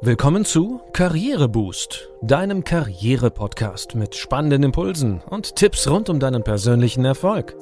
Willkommen zu Karriereboost, deinem Karriere-Podcast mit spannenden Impulsen und Tipps rund um deinen persönlichen Erfolg.